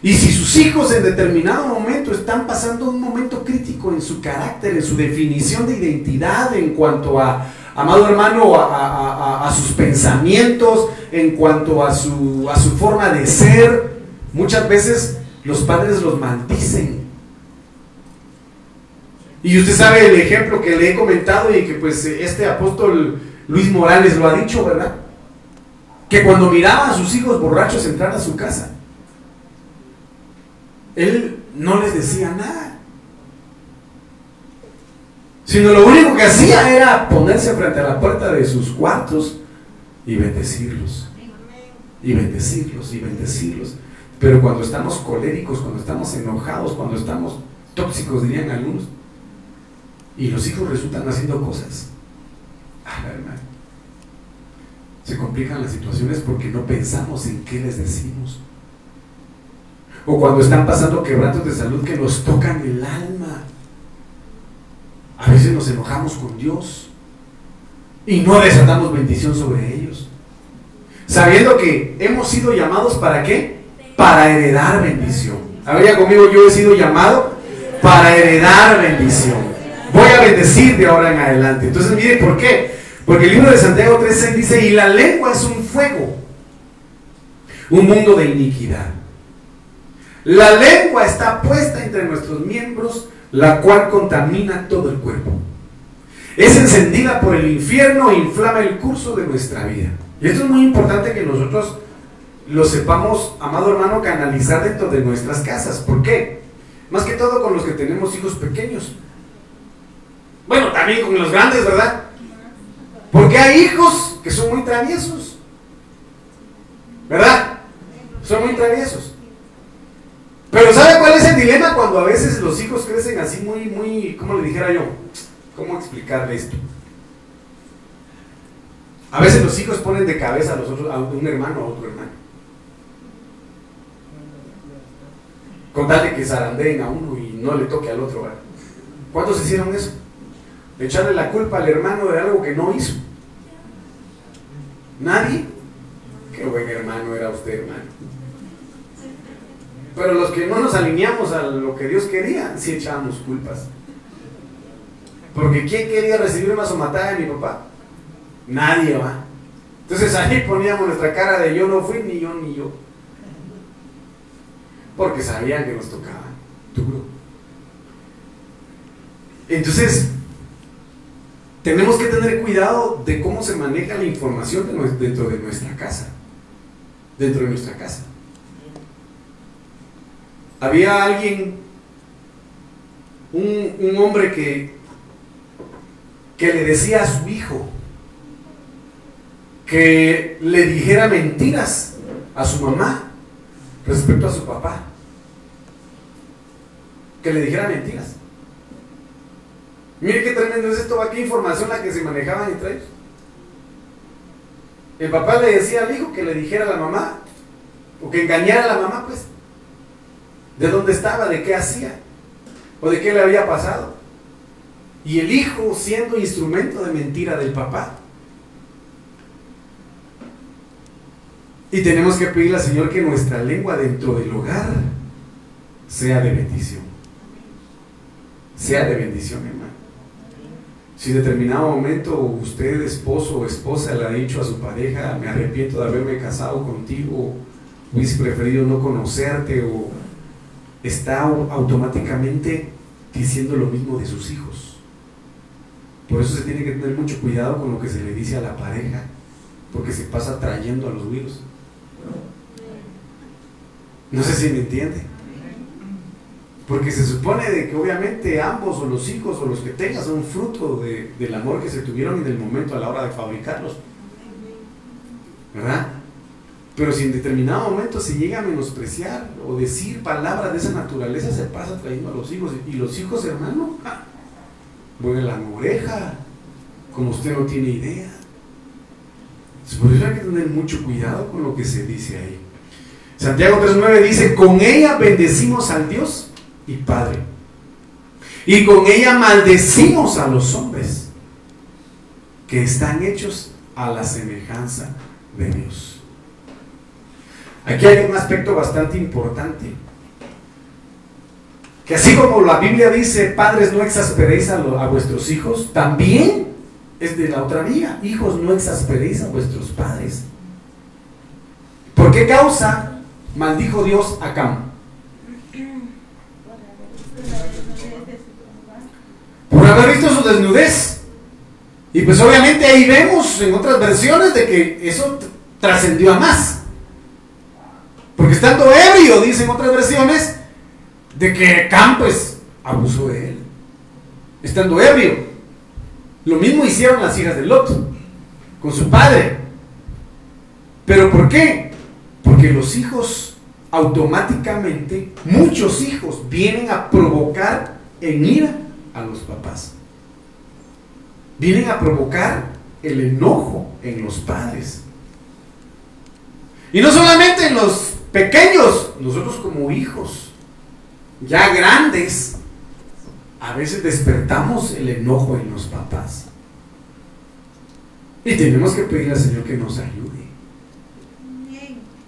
Speaker 1: Y si sus hijos en determinado momento están pasando un momento crítico en su carácter, en su definición de identidad, en cuanto a, amado hermano, a, sus pensamientos, en cuanto a su, a su forma de ser, muchas veces los padres los maldicen. Y usted sabe el ejemplo que le he comentado y que pues este apóstol Luis Morales lo ha dicho, ¿verdad? Que cuando miraba a sus hijos borrachos entrar a su casa, él no les decía nada. Sino lo único que hacía era ponerse frente a la puerta de sus cuartos y bendecirlos. Y bendecirlos y bendecirlos. Pero cuando estamos coléricos, cuando estamos enojados, cuando estamos tóxicos, dirían algunos, y los hijos resultan haciendo cosas, se complican las situaciones porque no pensamos en qué les decimos o cuando están pasando quebrantos de salud que nos tocan el alma. A veces nos enojamos con Dios y no desatamos bendición sobre ellos. Sabiendo que hemos sido llamados para qué? Para heredar bendición. A conmigo, yo he sido llamado para heredar bendición. Voy a bendecir de ahora en adelante. Entonces, mire, ¿por qué? Porque el libro de Santiago 13 dice, y la lengua es un fuego, un mundo de iniquidad. La lengua está puesta entre nuestros miembros, la cual contamina todo el cuerpo. Es encendida por el infierno e inflama el curso de nuestra vida. Y esto es muy importante que nosotros lo sepamos, amado hermano, canalizar dentro de nuestras casas. ¿Por qué? Más que todo con los que tenemos hijos pequeños. Bueno, también con los grandes, ¿verdad? Porque hay hijos que son muy traviesos. ¿Verdad? Son muy traviesos. Pero ¿sabe cuál es el dilema cuando a veces los hijos crecen así muy, muy, ¿cómo le dijera yo? ¿Cómo explicarle esto? A veces los hijos ponen de cabeza a, los otros, a un hermano a otro hermano. Con tal de que zarandeen a uno y no le toque al otro. ¿verdad? ¿Cuántos hicieron eso? Echarle la culpa al hermano de algo que no hizo. ¿Nadie? Qué buen hermano era usted, hermano. Pero los que no nos alineamos a lo que Dios quería, sí echábamos culpas. Porque ¿quién quería recibir una somatada de mi papá? Nadie va. Entonces ahí poníamos nuestra cara de yo no fui, ni yo, ni yo. Porque sabían que nos tocaba. duro. Entonces, tenemos que tener cuidado de cómo se maneja la información dentro de nuestra casa. Dentro de nuestra casa. Había alguien, un, un hombre que, que le decía a su hijo que le dijera mentiras a su mamá respecto a su papá. Que le dijera mentiras. Mire qué tremendo es esto, qué información la que se manejaba entre ellos. El papá le decía al hijo que le dijera a la mamá, o que engañara a la mamá, pues, de dónde estaba, de qué hacía, o de qué le había pasado. Y el hijo siendo instrumento de mentira del papá. Y tenemos que pedirle al Señor que nuestra lengua dentro del hogar sea de bendición. Sea de bendición, hermano. Si en determinado momento usted, esposo o esposa, le ha dicho a su pareja, me arrepiento de haberme casado contigo, hubiese preferido no conocerte, o está automáticamente diciendo lo mismo de sus hijos. Por eso se tiene que tener mucho cuidado con lo que se le dice a la pareja, porque se pasa trayendo a los virus. No sé si me entiende. Porque se supone de que obviamente ambos o los hijos o los que tengas son fruto del amor que se tuvieron en el momento a la hora de fabricarlos. ¿Verdad? Pero si en determinado momento se llega a menospreciar o decir palabras de esa naturaleza, se pasa trayendo a los hijos. Y los hijos, hermano, vuelven la oreja, como usted no tiene idea. Por eso hay que tener mucho cuidado con lo que se dice ahí. Santiago 3.9 dice, con ella bendecimos al Dios y Padre. Y con ella maldecimos a los hombres que están hechos a la semejanza de Dios. Aquí hay un aspecto bastante importante. Que así como la Biblia dice, padres no exasperéis a, vuestros hijos, también es de la otra vía. Hijos no exasperéis a vuestros padres. ¿Por qué causa maldijo Dios a Cam? Haber visto su desnudez. Y pues obviamente ahí vemos en otras versiones de que eso trascendió a más. Porque estando ebrio, dicen otras versiones, de que Cam pues abusó de él. Estando ebrio. Lo mismo hicieron las hijas de Lot con su padre. ¿Pero por qué? Porque los hijos automáticamente, muchos hijos vienen a provocar en ira a los papás. Vienen a provocar el enojo en los padres. Y no solamente en los pequeños, nosotros como hijos, ya grandes, a veces despertamos el enojo en los papás. Y tenemos que pedirle al Señor que nos ayude.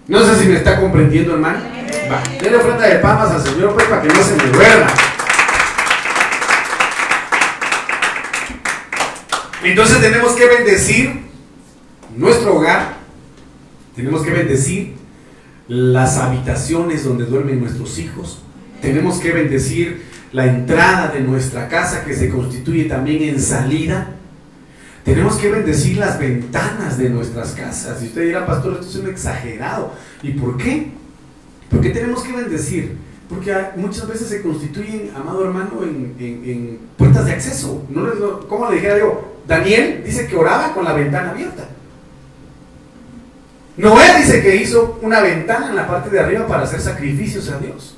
Speaker 1: No sé si me está comprendiendo, hermano. Va, denle de palmas al Señor, pues, para que no se me duerma. Entonces tenemos que bendecir nuestro hogar. Tenemos que bendecir las habitaciones donde duermen nuestros hijos. Tenemos que bendecir la entrada de nuestra casa que se constituye también en salida. Tenemos que bendecir las ventanas de nuestras casas. Y usted dirá, pastor, esto es un exagerado. ¿Y por qué? ¿Por qué tenemos que bendecir? Porque muchas veces se constituyen, amado hermano, en, puertas de acceso. ¿Cómo le dijera yo? Daniel dice que oraba con la ventana abierta. Noé dice que hizo una ventana en la parte de arriba para hacer sacrificios a Dios.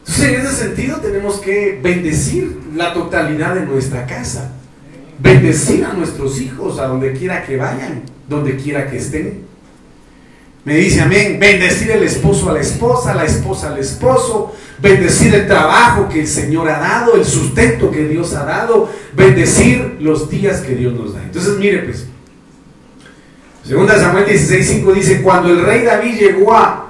Speaker 1: Entonces, en ese sentido, tenemos que bendecir la totalidad de nuestra casa. Bendecir a nuestros hijos a donde quiera que vayan, donde quiera que estén. Me dice amén. Bendecir el esposo a la esposa, la esposa al esposo. Bendecir el trabajo que el Señor ha dado, el sustento que Dios ha dado. Bendecir los días que Dios nos da. Entonces, mire, pues. Segunda Samuel 16:5 dice: Cuando el rey David llegó a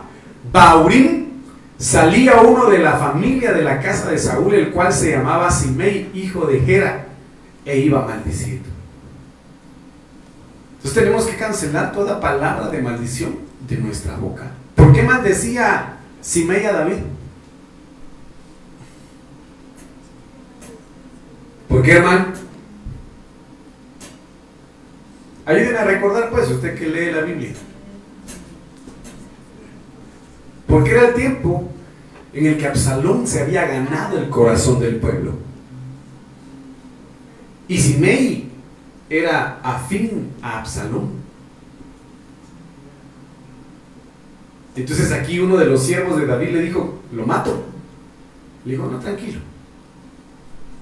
Speaker 1: Baurín, salía uno de la familia de la casa de Saúl, el cual se llamaba Simei, hijo de Gera, e iba maldiciendo. Entonces tenemos que cancelar toda palabra de maldición de nuestra boca. ¿Por qué maldecía Simei a David? ¿Por qué, hermano? Ayúdenme a recordar, pues, usted que lee la Biblia. Porque era el tiempo en el que Absalón se había ganado el corazón del pueblo. Y Simei era afín a Absalón. Entonces aquí uno de los siervos de David le dijo, lo mato. Le dijo, no, tranquilo.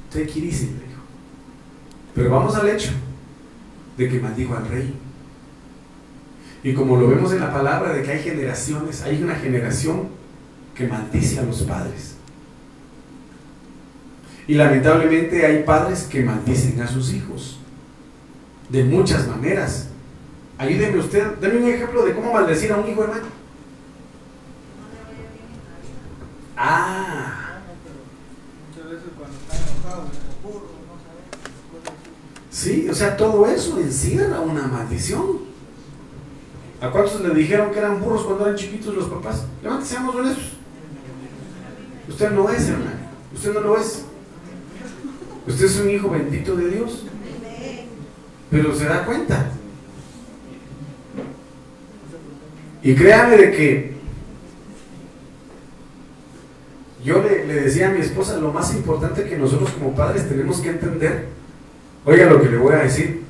Speaker 1: Estoy quirísimo, le dijo. Pero vamos al hecho de que maldijo al rey. Y como lo vemos en la palabra de que hay generaciones, hay una generación que maldice a los padres. Y lamentablemente hay padres que maldicen a sus hijos. De muchas maneras. Ayúdeme usted, denme un ejemplo de cómo maldecir a un hijo, hermano. Ah. Sí, o sea, todo eso encierra una maldición. ¿A cuántos le dijeron que eran burros cuando eran chiquitos los papás? Levántese, seamos honestos. Usted no es, hermano. Usted no lo es. Usted es un hijo bendito de Dios. Pero se da cuenta. Y créame de que yo le, le, decía a mi esposa, lo más importante que nosotros como padres tenemos que entender, oiga lo que le voy a decir,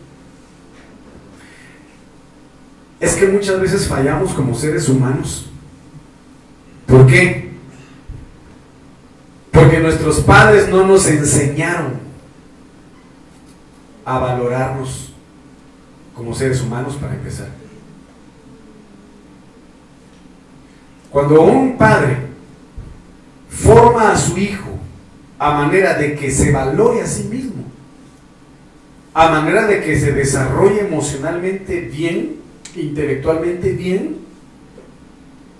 Speaker 1: es que muchas veces fallamos como seres humanos. ¿Por qué? Porque nuestros padres no nos enseñaron a valorarnos como seres humanos para empezar. Cuando un padre forma a su hijo a manera de que se valore a sí mismo, a manera de que se desarrolle emocionalmente bien, intelectualmente bien,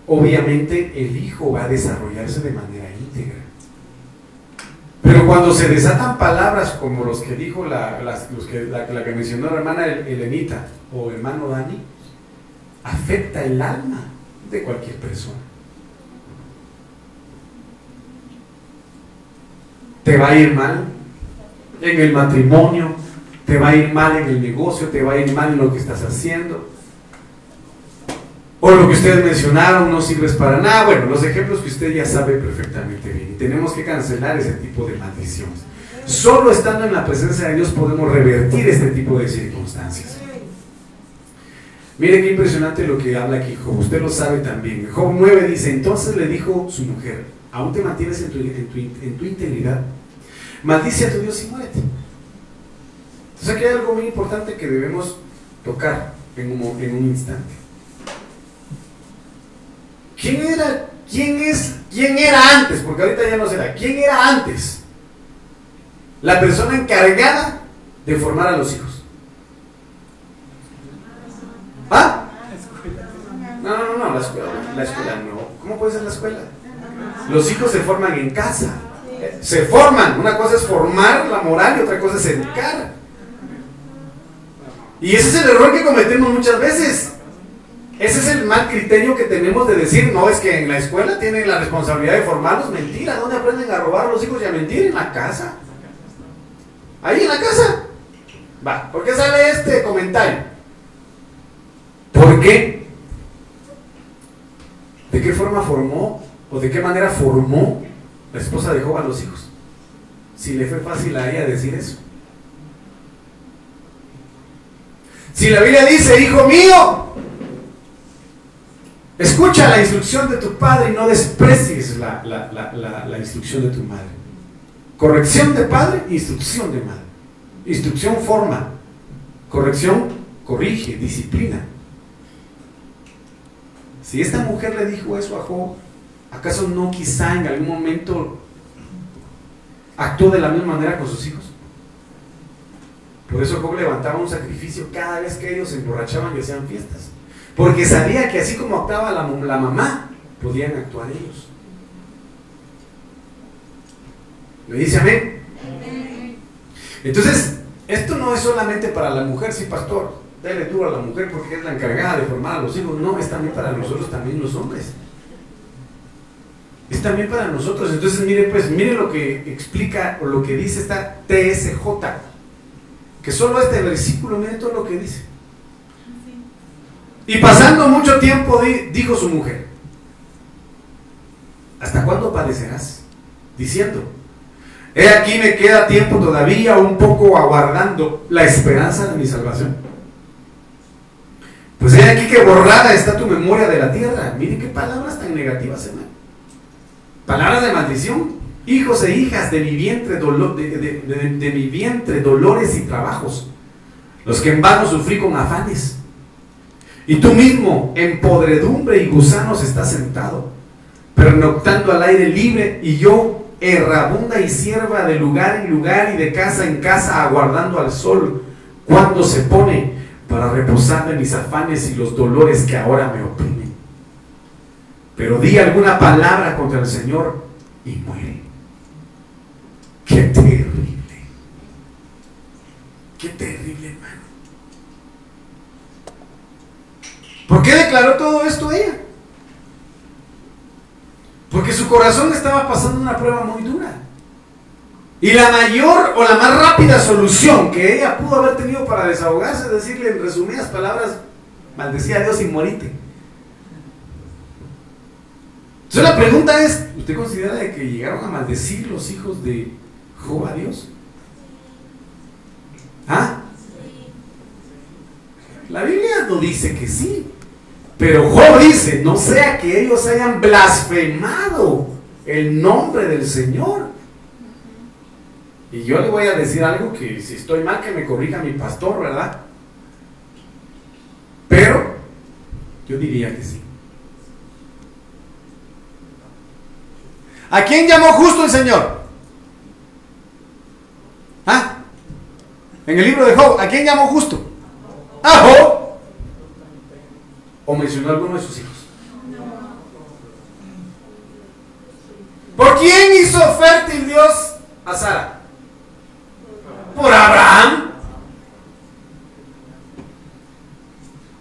Speaker 1: obviamente el hijo va a desarrollarse de manera íntegra. Pero cuando se desatan palabras como los que dijo la, los que, la, que mencionó la hermana Elenita o hermano Dani, afecta el alma de cualquier persona. Te va a ir mal en el matrimonio, te va a ir mal en el negocio, te va a ir mal en lo que estás haciendo o lo que ustedes mencionaron no sirves para nada. Bueno, los ejemplos que usted ya sabe perfectamente bien. Y tenemos que cancelar ese tipo de maldiciones. Solo estando en la presencia de Dios podemos revertir este tipo de circunstancias. Mire qué impresionante lo que habla aquí Job. Usted lo sabe también. Job 9 dice, entonces le dijo su mujer, aún te mantienes en tu, en tu, integridad, maldice a tu Dios y muérete. Entonces aquí hay algo muy importante que debemos tocar en un, en un instante. ¿Quién era? ¿Quién es? ¿Quién era antes? Porque ahorita ya no será. ¿Quién era antes? La persona encargada de formar a los hijos. ¿Ah? No, no, no, la escuela, la escuela no. ¿Cómo puede ser la escuela? Los hijos se forman en casa. Se forman. Una cosa es formar la moral y otra cosa es educar. Y ese es el error que cometemos muchas veces. Ese es el mal criterio que tenemos de decir, no, es que en la escuela tienen la responsabilidad de formarlos. Mentira, ¿dónde aprenden a robar a los hijos y a mentir? En la casa. Ahí en la casa. Va, ¿por qué sale este comentario? ¿Por qué? ¿De qué forma formó o de qué manera formó la esposa de Job a los hijos? Si le fue fácil a ella decir eso. Si la Biblia dice, hijo mío, Escucha la instrucción de tu padre y no desprecies la, instrucción de tu madre. Corrección de padre, instrucción de madre. Instrucción forma. Corrección corrige, disciplina. Si esta mujer le dijo eso a Job, ¿acaso no quizá en algún momento actuó de la misma manera con sus hijos? Por eso Job levantaba un sacrificio cada vez que ellos se emborrachaban y hacían fiestas. Porque sabía que así como actuaba la, mamá, podían actuar ellos. ¿Me dice amén? Entonces, esto no es solamente para la mujer, sí, pastor, dale duro a la mujer porque es la encargada de formar a los hijos. No, es también para nosotros, también los hombres. Es también para nosotros. Entonces, mire, pues, mire lo que explica o lo que dice esta TSJ. Que solo este versículo, mire todo lo que dice. Y pasando mucho tiempo, dijo su mujer, ¿hasta cuándo padecerás? Diciendo, he aquí me queda tiempo todavía un poco aguardando la esperanza de mi salvación. Pues he aquí que borrada está tu memoria de la tierra. Mire qué palabras tan negativas, hermano. Palabras de maldición. Hijos e hijas de mi vientre, dolores y trabajos. Los que en vano sufrí con afanes y tú mismo en podredumbre y gusanos estás sentado, pernoctando al aire libre, y yo, errabunda y sierva de lugar en lugar y de casa en casa, aguardando al sol, cuando se pone para reposar de mis afanes y los dolores que ahora me oprimen. Pero di alguna palabra contra el Señor y muere. Qué terrible. Qué terrible, hermano. ¿Por qué declaró todo esto ella? Porque su corazón estaba pasando una prueba muy dura. Y la mayor o la más rápida solución que ella pudo haber tenido para desahogarse es decirle en resumidas palabras, maldecía a Dios y morite. Entonces la pregunta es, ¿usted considera que llegaron a maldecir los hijos de Job a Dios? ¿Ah? La Biblia no dice que sí. Pero Job dice, no sea que ellos hayan blasfemado el nombre del Señor. Y yo le voy a decir algo que si estoy mal que me corrija mi pastor, ¿verdad? Pero yo diría que sí. ¿A quién llamó justo el Señor? ¿Ah? En el libro de Job, ¿a quién llamó justo? A Job. ¿O mencionó alguno de sus hijos? ¿Por quién hizo fértil Dios a Sara? ¿Por Abraham?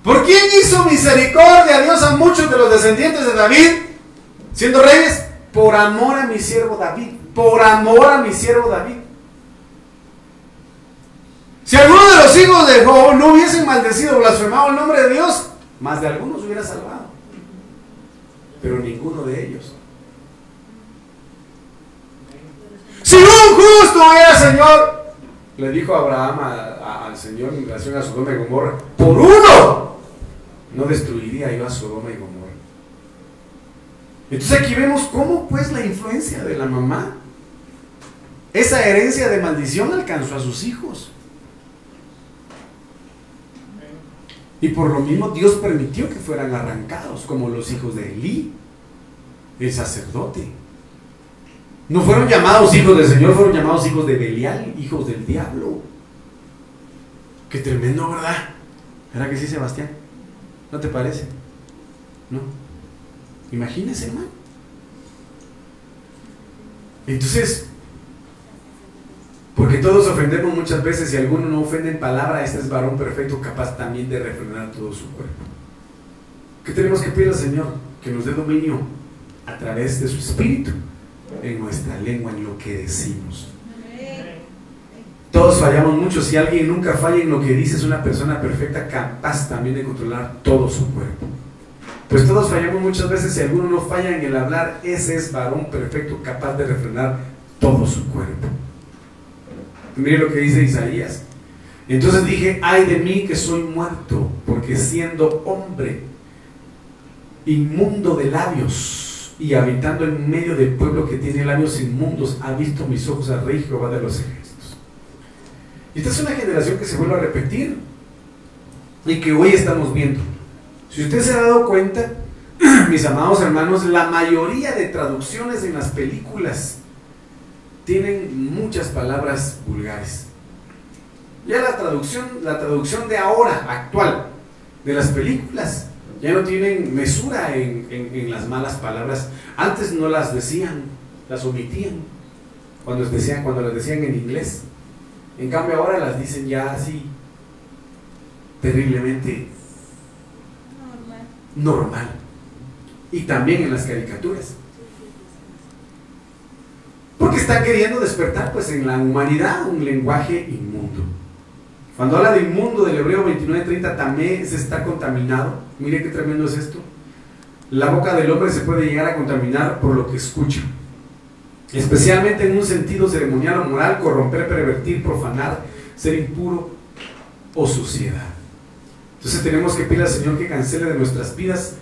Speaker 1: ¿Por quién hizo misericordia a Dios a muchos de los descendientes de David siendo reyes? Por amor a mi siervo David. Por amor a mi siervo David. Si alguno de los hijos de Job no hubiesen maldecido blasfemado el nombre de Dios, más de algunos hubiera salvado, pero ninguno de ellos. Si un justo era Señor, le dijo Abraham al Señor en relación a Sodoma y Gomorra, por uno no destruiría yo a Sodoma y Gomorra. Entonces aquí vemos cómo pues la influencia de la mamá, esa herencia de maldición alcanzó a sus hijos. Y por lo mismo Dios permitió que fueran arrancados, como los hijos de Elí, el sacerdote. No fueron llamados hijos del Señor, fueron llamados hijos de Belial, hijos del diablo. Qué tremendo, ¿verdad? ¿Verdad que sí, Sebastián? ¿No te parece? ¿No? Imagínese, hermano. Entonces, porque todos ofendemos muchas veces y alguno no ofende en palabra, este es varón perfecto, capaz también de refrenar todo su cuerpo. ¿Qué tenemos que pedir al Señor? Que nos dé dominio a través de su espíritu en nuestra lengua, en lo que decimos. Todos fallamos mucho. Si alguien nunca falla en lo que dice, es una persona perfecta, capaz también de controlar todo su cuerpo. Pues todos fallamos muchas veces. Si alguno no falla en el hablar, ese es varón perfecto, capaz de refrenar todo su cuerpo. Mire lo que dice Isaías. Entonces dije, ay de mí que soy muerto, porque siendo hombre, inmundo de labios, y habitando en medio del pueblo que tiene labios inmundos, ha visto mis ojos al rey Jehová de los ejércitos. Y esta es una generación que se vuelve a repetir y que hoy estamos viendo. Si usted se ha dado cuenta, mis amados hermanos, la mayoría de traducciones en las películas tienen muchas palabras vulgares. Ya la traducción, la traducción de ahora, actual, de las películas, ya no tienen mesura en, las malas palabras. Antes no las decían, las omitían cuando, decían, cuando las decían en inglés. En cambio ahora las dicen ya así, terriblemente normal. Y también en las caricaturas. Porque está queriendo despertar pues en la humanidad un lenguaje inmundo. Cuando habla de inmundo del Hebreo 29:30 también se está contaminado. Mire qué tremendo es esto. La boca del hombre se puede llegar a contaminar por lo que escucha. Especialmente en un sentido ceremonial o moral, corromper, pervertir, profanar, ser impuro o suciedad. Entonces tenemos que pedir al Señor que cancele de nuestras vidas,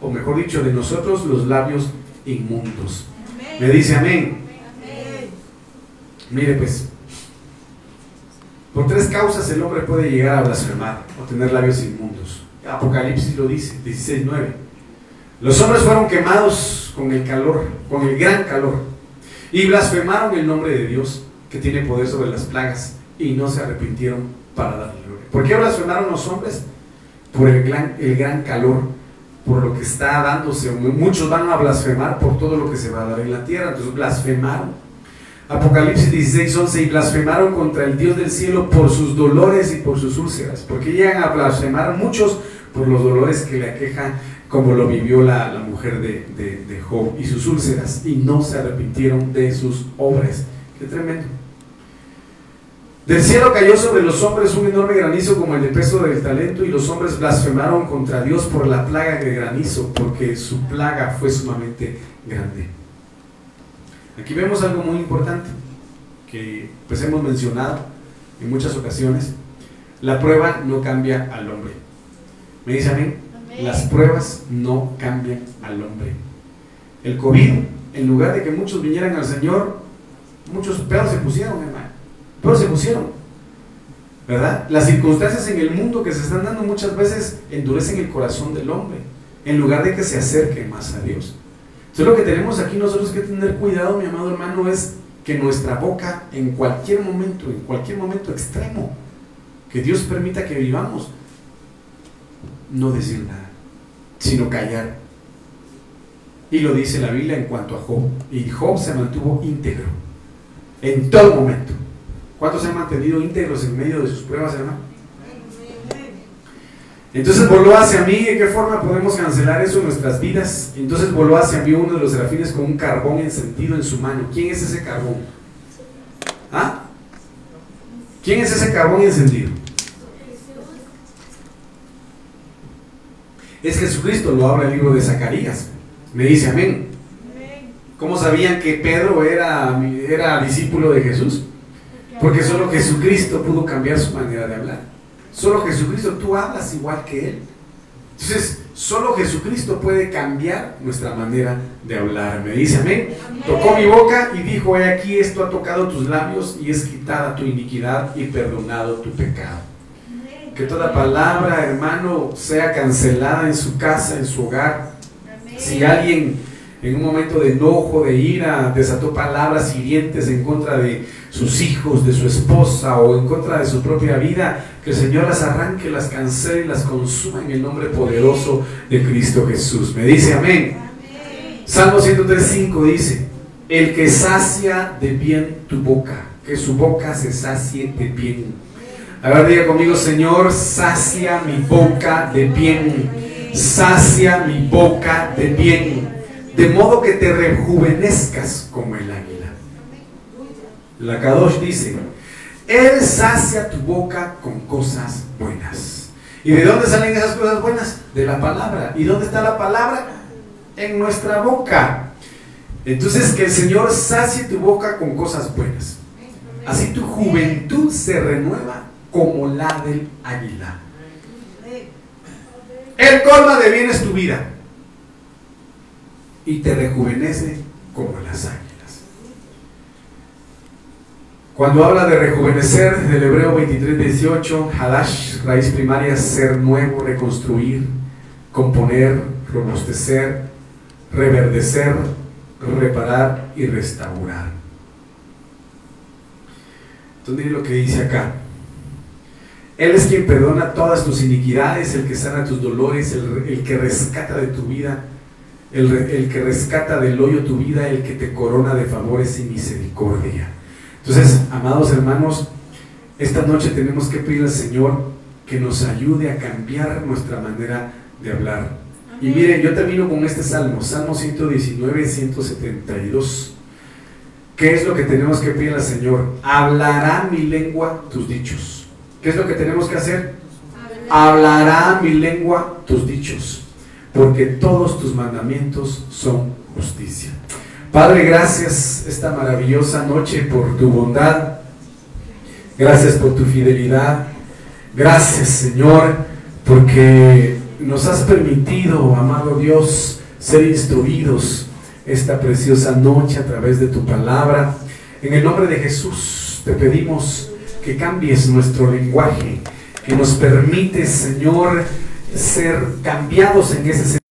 Speaker 1: o mejor dicho, de nosotros los labios inmundos. Me dice amén. Mire pues, por tres causas el hombre puede llegar a blasfemar o tener labios inmundos. Apocalipsis lo dice, 16.9. Los hombres fueron quemados con el calor, con el gran calor, y blasfemaron el nombre de Dios, que tiene poder sobre las plagas, y no se arrepintieron para darle gloria. ¿Por qué blasfemaron los hombres? Por el gran, el gran calor, por lo que está dándose. Muchos van a blasfemar por todo lo que se va a dar en la tierra, entonces blasfemaron. Apocalipsis 16, 11, y blasfemaron contra el Dios del cielo por sus dolores y por sus úlceras, porque llegan a blasfemar muchos por los dolores que le aquejan, como lo vivió la, la mujer de, de, de Job y sus úlceras, y no se arrepintieron de sus obras. Qué tremendo. Del cielo cayó sobre los hombres un enorme granizo como el de peso del talento y los hombres blasfemaron contra Dios por la plaga de granizo, porque su plaga fue sumamente grande. Aquí vemos algo muy importante que pues hemos mencionado en muchas ocasiones. La prueba no cambia al hombre. ¿Me dice amén? Las pruebas no cambian al hombre. El COVID, en lugar de que muchos vinieran al Señor, muchos pedos se pusieron, hermano. Pero se pusieron. ¿Verdad? Las circunstancias en el mundo que se están dando muchas veces endurecen el corazón del hombre, en lugar de que se acerque más a Dios. Entonces lo que tenemos aquí nosotros que tener cuidado, mi amado hermano, es que nuestra boca en cualquier momento, en cualquier momento extremo, que Dios permita que vivamos, no decir nada, sino callar. Y lo dice la Biblia en cuanto a Job. Y Job se mantuvo íntegro en todo momento. ¿Cuántos se han mantenido íntegros en medio de sus pruebas, hermano? Entonces voló hacia mí, ¿de qué forma podemos cancelar eso en nuestras vidas? Entonces voló hacia mí uno de los serafines con un carbón encendido en su mano. ¿Quién es ese carbón? ¿Ah? ¿Quién es ese carbón encendido? Es Jesucristo, lo habla el libro de Zacarías. Me dice amén. ¿Cómo sabían que Pedro era, era discípulo de Jesús? Porque solo Jesucristo pudo cambiar su manera de hablar. Solo Jesucristo, tú hablas igual que Él. Entonces, solo Jesucristo puede cambiar nuestra manera de hablar. Me dice amén. Tocó mi boca y dijo, he aquí, esto ha tocado tus labios y es quitada tu iniquidad y perdonado tu pecado. Que toda palabra, hermano, sea cancelada en su casa, en su hogar. Si alguien en un momento de enojo, de ira, desató palabras hirientes en contra de sus hijos, de su esposa o en contra de su propia vida, que el Señor las arranque, las cancele y las consuma en el nombre poderoso de Cristo Jesús. Me dice amén. Salmo 103.5 dice, el que sacia de bien tu boca, que su boca se sacie de bien. A ver, diga conmigo, Señor, sacia mi boca de bien, sacia mi boca de bien, de modo que te rejuvenezcas como el águila. La Kadosh dice, Él sacia tu boca con cosas buenas. ¿Y de dónde salen esas cosas buenas? De la palabra. ¿Y dónde está la palabra? En nuestra boca. Entonces que el Señor sacie tu boca con cosas buenas. Así tu juventud se renueva como la del águila. El colma de bienes tu vida y te rejuvenece como las águilas. Cuando habla de rejuvenecer, del Hebreo 23, 18, Hadash, raíz primaria, ser nuevo, reconstruir, componer, robustecer, reverdecer, reparar y restaurar. Entonces, lo que dice acá. Él es quien perdona todas tus iniquidades, el que sana tus dolores, el, que rescata de tu vida, el, el que rescata del hoyo tu vida, el que te corona de favores y misericordia. Entonces, amados hermanos, esta noche tenemos que pedir al Señor que nos ayude a cambiar nuestra manera de hablar. Y mire, yo termino con este salmo, Salmo 119, 172. ¿Qué es lo que tenemos que pedir al Señor? Hablará mi lengua tus dichos. ¿Qué es lo que tenemos que hacer? Hablará mi lengua tus dichos, porque todos tus mandamientos son justicia. Padre, gracias esta maravillosa noche por tu bondad. Gracias por tu fidelidad. Gracias, Señor, porque nos has permitido, amado Dios, ser instruidos esta preciosa noche a través de tu palabra. En el nombre de Jesús te pedimos que cambies nuestro lenguaje, que nos permites, Señor, ser cambiados en ese sentido